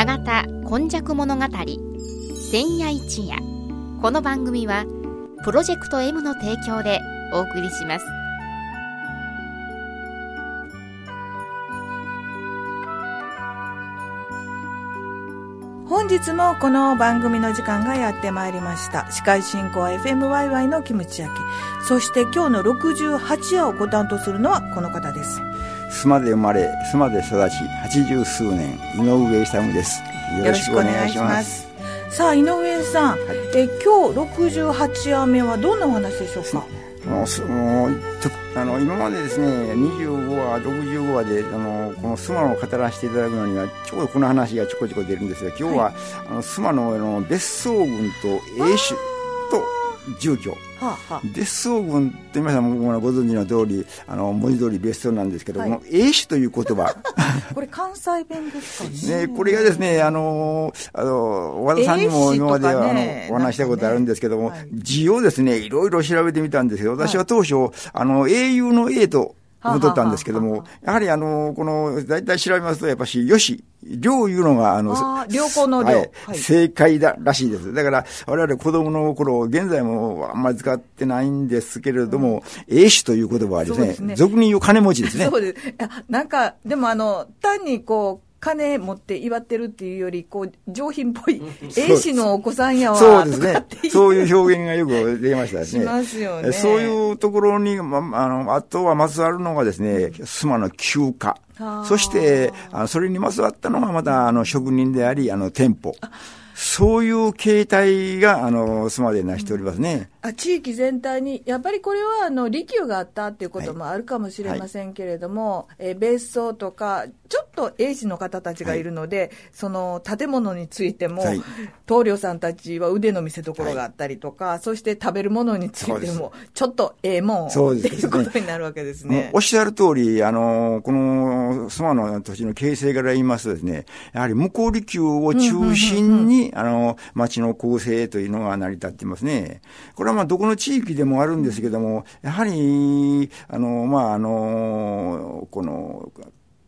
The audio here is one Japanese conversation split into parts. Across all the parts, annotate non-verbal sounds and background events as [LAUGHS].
永田今昔物語千夜一夜。この番組はプロジェクト M の提供でお送りします。本日もこの番組の時間がやってまいりました。司会進行は FMYY のキムチ焼きそして今日の68夜をご担当するのはこの方です。須磨で生まれ須磨で育ち八十数年井上勇です。よろしくお願いします。さあ井上さん、はい、え今日68夜目はどんなお話でしょうか？もうそのあの今までですね25話65話であのこの須磨を語らせていただくのにはちょうどこの話がちょこちょこ出るんですが今日は、はい、あの須磨のあの別荘群と英種と住居。はあはあ、別荘群って皆さんもご存知の通りあの文字通り別荘なんですけど、はい、英種という言葉。[LAUGHS] これ関西弁ですかね。ねこれがですねあのあの和田さんにも今まで、ね、あのお話したことあるんですけども、ねはい、字をですねいろいろ調べてみたんですけど私は当初、はい、あの英雄の A と戻ったんですけども、やはりあの、この、大体調べますと、やっぱし、よし、良いうのが、あの、良好の良、はい、正解だらしいです。だから、我々子供の頃、現在もあんまり使ってないんですけれども、うん、英種という言葉はですね、すね俗に言う金持ちですね。そうです。なんか、でもあの、単にこう、金持って祝ってるっていうより、こう、上品っぽい、英子のお子さんやわ、そう [LAUGHS] ですね。そういう表現がよく出ましたね。しますよね。そういうところに、ま、あの、あとはまつわるのがですね、須磨の休暇。そして、あそれにまつわったのがまた、あの、職人であり、あの、店舗。そういう形態が、あの、須磨で成しておりますね。あ地域全体に、やっぱりこれはあの利休があったっていうこともあるかもしれませんけれども、はい、えー、別荘とか、ちょっと英治の方たちがいるので、はい、その建物についても、はい、棟梁さんたちは腕の見せ所があったりとか、そして食べるものについても、ちょっとええもんっていうことになるわけですね。おっしゃる通り、あの、この須磨の土地の形成から言いますとですね、やはり向こう利休を中心に、あの、町の構成というのが成り立っていますね。これはまあどこの地域でもあるんですけども、やはり、あの、まあ、あの、この、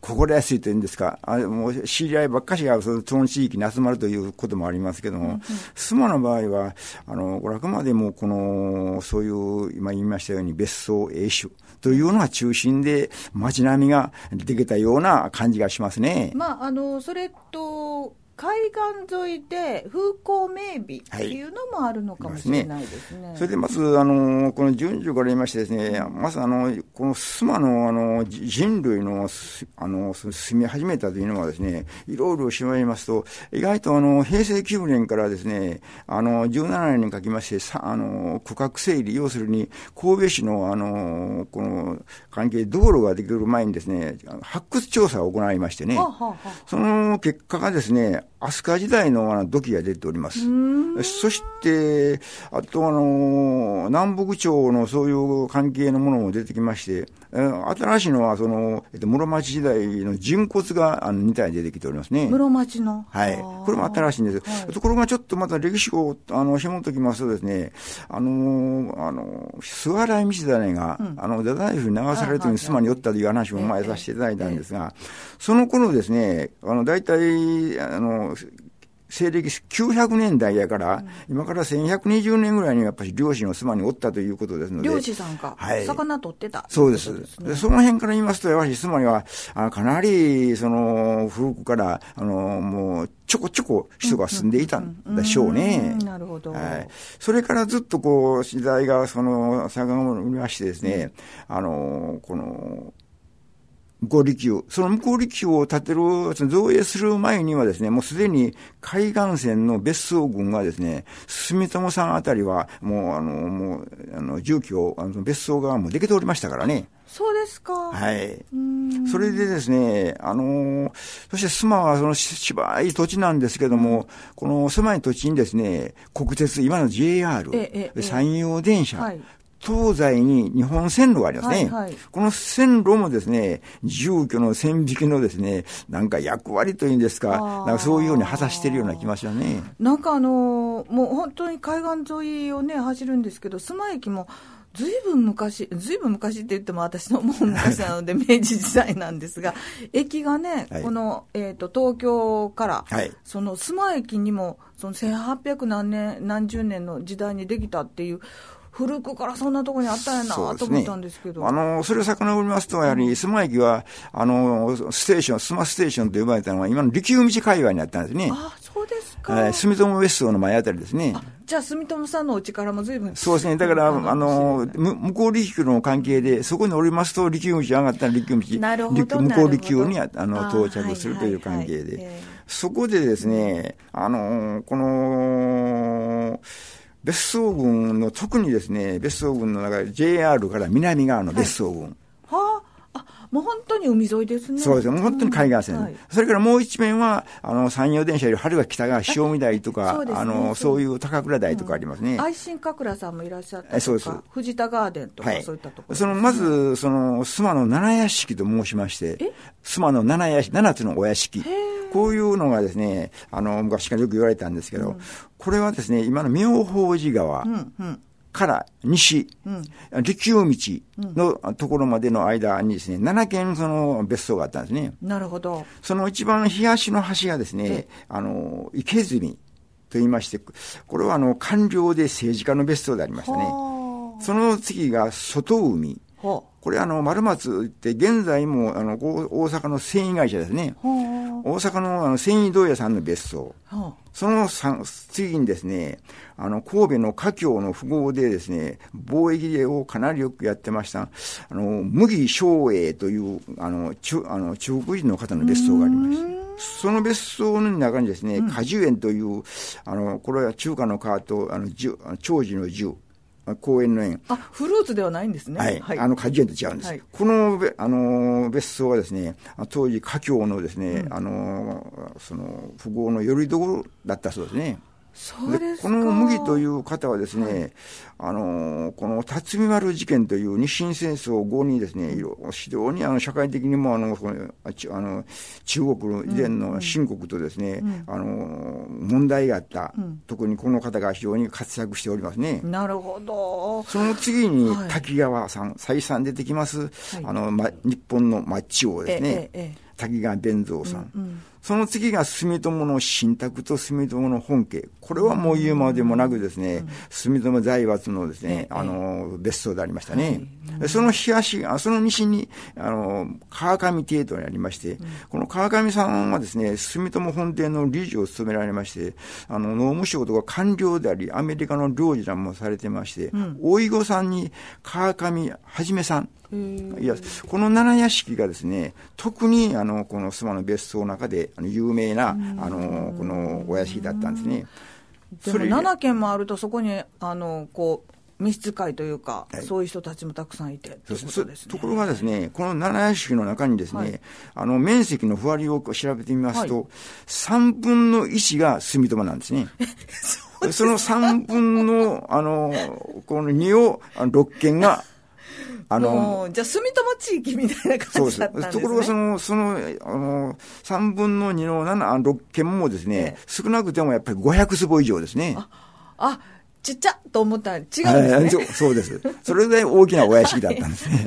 心やすいというんですか、あもう知り合いばっかしがその地域に集まるということもありますけども、須磨、の場合は、あの、これあくまでもこの、そういう、今言いましたように別荘英種というのが中心で街並みができたような感じがしますね。まあ、あの、それと、海岸沿いで風光明媚っていうのもあるのかもしれないですね。はい、それでまず、あの、この順序から言いましてですね、まずあの、この須磨のあの人類の、あの、住み始めたというのはですね、いろいろ調べますと、意外とあの、平成9年からですね、あの、17年にかけまして、さあの、区画整理、要するに、神戸市のあの、この関係、道路ができる前にですね、発掘調査を行いましてね、はあはあ、その結果がですね、飛鳥時代の土器が出ております。そして、あとあの、南北朝のそういう関係のものも出てきまして、新しいのは、その、えっと、室町時代の人骨があの2体出てきておりますね。室町のはい。これも新しいんです。はい、ところがちょっとまた歴史を、あの、紐解きますとですね、あの、あの、諏訪来道種が、うん、あの、太宰府に流されるとに妻に寄ったという話も前させていただいたんですが、その頃ですね、あの、大体、あの、西暦900年代やから、うん、今から1120年ぐらいにやっぱり漁師の妻におったということですので。漁師さんか。はい。魚取ってた。そうです。で、その辺から言いますと、やはり妻には、あかなり、その、古くから、あの、もう、ちょこちょこ人が住んでいたんでしょうね。なるほど。はい。それからずっとこう、時代がその、遡りましてですね、うん、あの、この、向こう利休。その向こう利休を建てる、造営する前にはですね、もうすでに海岸線の別荘群がですね、住友さんあたりは、もう、あの、もう、あの、住居、あの別荘がもうできておりましたからね。そうですか。はい。それでですね、あの、そして須磨はその芝い土地なんですけども、この狭い土地にですね、国鉄、今の JR、山陽電車、はい、東西に日本線路がありますね。はいはい、この線路もですね、住居の線引きのですね、なんか役割というんですか、なんかそういうように果たしてるような気がしますね。なんかあの、もう本当に海岸沿いをね、走るんですけど、須磨駅も、ずいぶん昔、ずいぶん昔って言っても私のもう昔なので [LAUGHS] 明治時代なんですが、駅がね、はいこの、えっ、と、東京から、はいその須磨駅にも、その1800何年、何十年の時代にできたっていう、古くからそんなところにあったんやなと思ったんですけど。あの、それを遡りますと、やはり、須磨駅は、あの、ステーション、須磨ステーションと呼ばれたのは、今の利休道界隈にあったんですね。あ、そうですか。はい住友別荘の前あたりですね。じゃあ、住友さんのお家からもずいぶん。そうですね。だから、うんあの、む向こう利休の関係で、そこに降りますと、利休道上がったら利休道、なるほど向こう利休にああの到着するという関係でええ。そこでですね、あの、この、別荘群の、特にですね、別荘群の中で JR から南側の別荘群。はあ、あ、もう本当に海沿いですね。そうですね。もう本当に海岸線、うんはい。それからもう一面は、あの、山陽電車より春が北側、塩見台とか、ね。あの、そういう高倉台とかありますね。愛心神楽さんもいらっしゃったとか、えそうです。藤田ガーデンとか、はい。そういったところ、その、まず、その、須磨の七屋敷と申しましてえ、須磨の七屋敷、七つのお屋敷。こういうのがですね、あの、昔からよく言われたんですけど、これはですね、今の妙法寺川うんうんから西、うん利休道のところまでの間にですね、7軒その別荘があったんですね。なるほど。その一番東の端がですね、あの、池住と言いまして、これはあの、官僚で政治家の別荘でありましたね。はその次が外海。これあの、丸松って現在もあの、大大阪の繊維会社ですね。大阪のあの繊維問屋さんの別荘。その三次にですね、あの、神戸の華僑の富豪でですね、貿易をかなりよくやってました、あの、麦昌英という、あの、中、あの、中国人の方の別荘がありました。その別荘の中にですね、果樹園という、あの、これは中華の川と、あの、樹あの長寿の樹、あ公園の園。あ。あ、フルーツではないんですね。はい、あの果樹園と違うんです、はいこのべあの別荘はですね、あ当時、華僑のですね、あのその富豪のよりどころだったそうですね。そうですか。この麦という方はですね、あのこの辰巳丸事件という日清戦争後にですね、いろ非常にあの社会的にもあのあの中国の以前の新国とですね、あの問題があった、特にこの方が非常に活躍しておりますね。なるほど。その次にはい。滝川さん、再三出てきます、はい。あの、ま、日本のマッチ王ですね。滝川弁蔵さんその次が住友の新宅と住友の本家。これはもう言うまでもなくですね、住友財閥のですね、ええ。あの、別荘でありましたね。でその東、あその西に、あの、川上邸というのがありまして、この川上さんはですね、住友本店の理事を務められまして、あの、農務省とか官僚であり、アメリカの領事らもされてまして、大井子さんに川上はじめさん、いや、この七屋敷がですね、特にあの、この須磨の別荘の中で、あの、有名な、あの、このお屋敷だったんですね。でもそれ7軒もあると、そこに、あの、こう、召使いというか、はいそういう人たちもたくさんいてとね。ところがですね、この七屋敷の中にですね、はいあの、面積のふわりを調べてみますと、はい3分の1が住友なんですね。その3分の、あの、この2を、あの6軒が、あの、じゃあ、住友地域みたいな感じだったんですね。ところがその、その、あの、3分の2の7、あ6軒もですね、ええ少なくてもやっぱり500坪以上ですね。あ、ちっちゃと思ったら違うんですね。はいそうです。それぐらい大きなお屋敷だったんですね。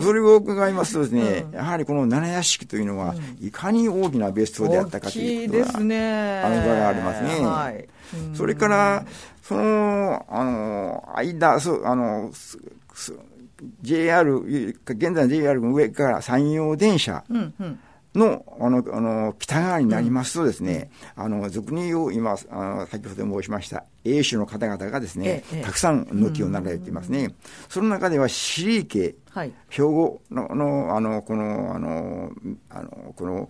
それを伺いますとですね、やはりこの七屋敷というのは、いかに大きな別荘であったか大ときいうでいことが、すね。あの場がありますねはい。うんそれから、その、あの、間、そう、あの、JR、現在の JR の上から山陽電車。の、あの、あの、北側になりますとですね、あの、俗に言う、今、あの、先ほど申しました、英種の方々がですね、ええたくさん軒を並べていますね。その中では、シリー家、はい。兵庫の、の、あの、この、あの、あの、この、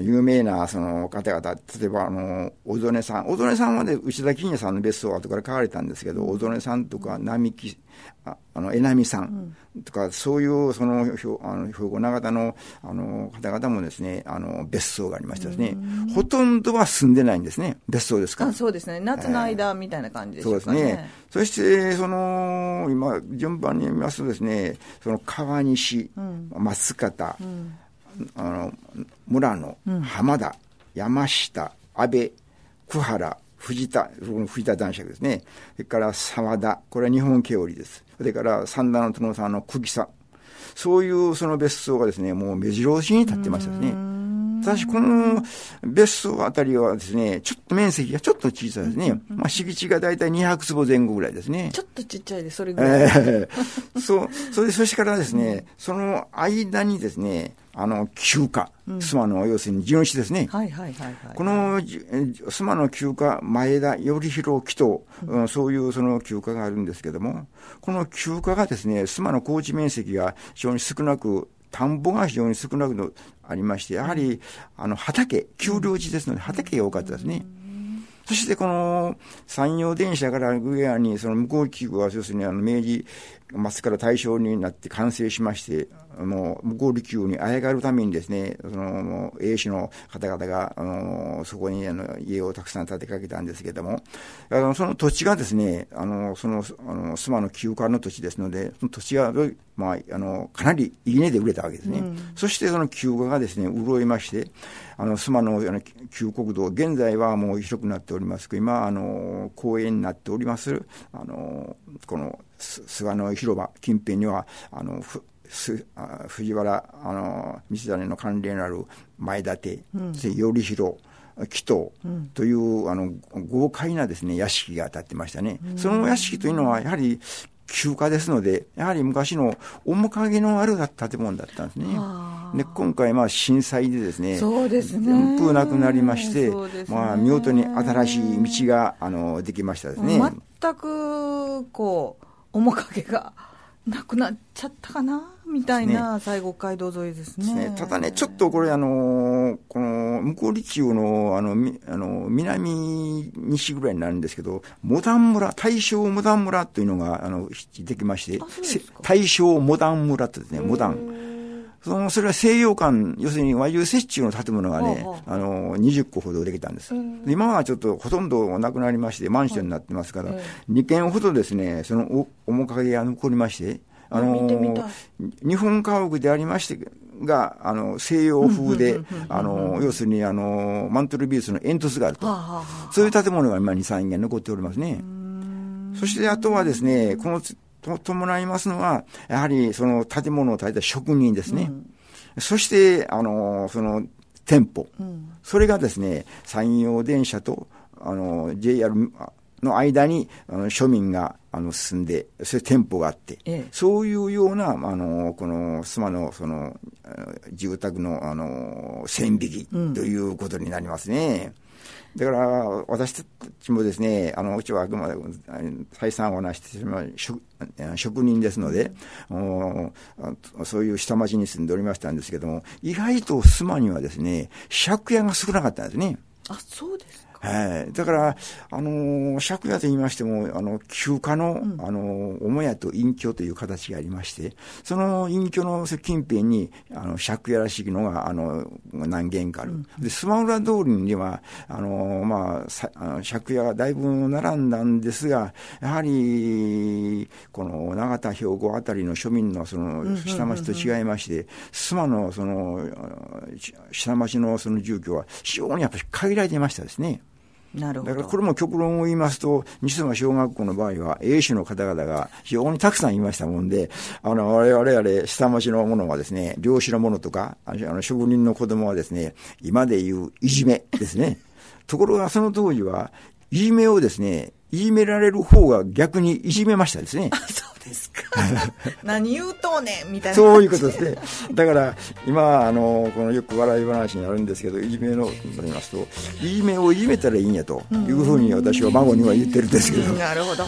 有名な、その方々、例えば、あの、小曽根さん。小曽根さんはね、内田金也さんの別荘を後から買われたんですけど、小曽根さんとか、並木、ああの、江波さんとか、そういう、その、あの兵庫長田の、あの、方々もですね、あの、別荘がありましてですね、ほとんどは住んでないんですね。別荘ですからあ。そうですね。夏の間みたいな感じでしそうですね。ね。そして、その、今、順番に見ますとですね、その川西、松方、あの、村野、浜田、山下、安倍、久原、藤田、藤田男爵ですね。それから沢田、これは日本毛織です。それから三田の殿さんの久喜さん。そういうその別荘がですね、もう目白押しに立ってましたですね。ただし、この別荘あたりはですね、ちょっと面積がちょっと小さいですね。まあ、敷地が大体200坪前後ぐらいですね。ちょっとちっちゃいです、それぐらい。えー、そう、それで、そしてからですね、その間にですね、あの、休暇、須磨の要するに地主ですね。はいはいはい、はい、この須磨の休暇、前田、頼弘、紀藤、うん、そういうその休暇があるんですけども、この休暇がですね、須磨の高地面積が非常に少なく、田んぼが非常に少なくありまして、やはり、あの、畑、丘陵地ですので、畑が多かったですね。そしてこの山陽電車からグエアに、その向こう機具は、要するにあの明治末から大正になって完成しまして、もう向こう離宮にあやがるためにですね、その英士の方々が、あのそこにあの家をたくさん建てかけたんですけれども、あのその土地がですね、あのそのあの須磨の休暇の土地ですので、その土地が、まあ、あのかなりいい値で売れたわけですね。うん、そしてその休暇がですね、潤いまして、あの須磨のあの旧国道、現在はもう広くなっております今、あの公園になっております、あのこの菅の広場近辺には、あの藤原あの道真の関連ある前立、うん、頼弘紀藤という、うん、あの豪快なですね屋敷が建ってましたね、うん、その屋敷というのはやはり休暇ですので、やはり昔の面影のある建物だったんですね。で今回、まあ、震災でですね、そうですね。全部なくなりまして、ね、まあ、見事に新しい道があのできましたですね。全くこう面影がなくなっちゃったかなみたいな西国街道沿いですね。ね。ただね、ちょっとこれ、あのこの向こう立中のあのあの南西ぐらいになるんですけど、モダン村、大正モダン村というのがあのできまして、大正モダン村ってですね、モダン。そのそれは西洋館、要するに和牛折衷の建物がね、あの20個ほどできたんです、今はちょっとほとんどなくなりまして、マンションになってますから、2軒ほどですね、その面影が残りまして、あの日本家屋でありましてがあの西洋風で、あの要するにあのマントルビースの煙突があると、そういう建物が今、2、3軒残っておりますね。そしてあとはですね、このと伴いますのは、やはりその建物を建てた職人ですね。うん、そして、あの、その店舗。うん、それがですね、山陽電車と、あの、JR の間にあの庶民があの進んで、それ店舗があって、ええ、そういうような、あのこの須磨のその住宅のあの線引きということになりますね。うんだから、私たちもですね、あの、うちはあくまで再三お話してしまう職職人ですので、そういう下町に住んでおりましたんですけども、意外と須磨にはですね、借家が少なかったんですね。あ、そうですはい。だから、あの、借家と言いましても、あの、休暇の、うん、あの、母屋と隠居という形がありまして、その隠居の近辺に、あの、借家らしきのが、あの、何軒かある。うん、で、スマウラ通りには、あの、まあ、さあの借家がだいぶ並んだんですが、やはり、この、長田兵庫あたりの庶民の、その、下町と違いまして、須磨の、その、下町のその住居は、非常にやっぱり限られていましたですね。なるほど。だからこれも極論を言いますと、西野小学校の場合は、英種の方々が非常にたくさんいましたもんで、あの、我々あれ、下町の者はですね、漁師の者とか、あの、職人の子供はですね、今で言ういじめですね。ところがその当時は、いじめをですね、いじめられる方が逆にいじめましたですね。ですか。[LAUGHS] 何言うとうねんみたいな。そういうことですね。だから今あのこのよく笑い話になるんですけどいじめのと言いますといじめをいじめたらいいんやというふうに私は孫には言ってるんですけど、なるほど。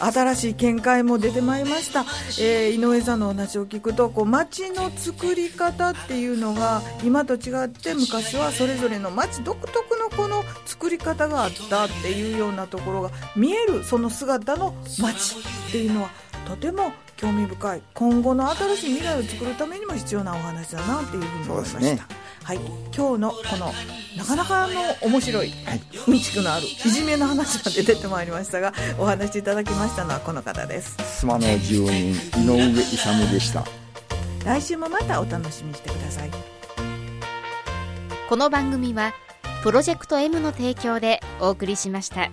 新しい見解も出てまいりました、えー、井上さんのお話を聞くとこう街の作り方っていうのが今と違って昔はそれぞれの街独特のこの作り方があったっていうようなところが見えるその姿の街っていうのはとても興味深い今後の新しい未来を作るためにも必要なお話だなっていうふうに思いました、ね、はい、今日のこのなかなかの面白い、はい、うんちくのあるいじめの話が出てまいりましたがお話しいただきましたのはこの方です。須磨の住人井上勇でした。来週もまたお楽しみにしてください。この番組はプロジェクト M の提供でお送りしました。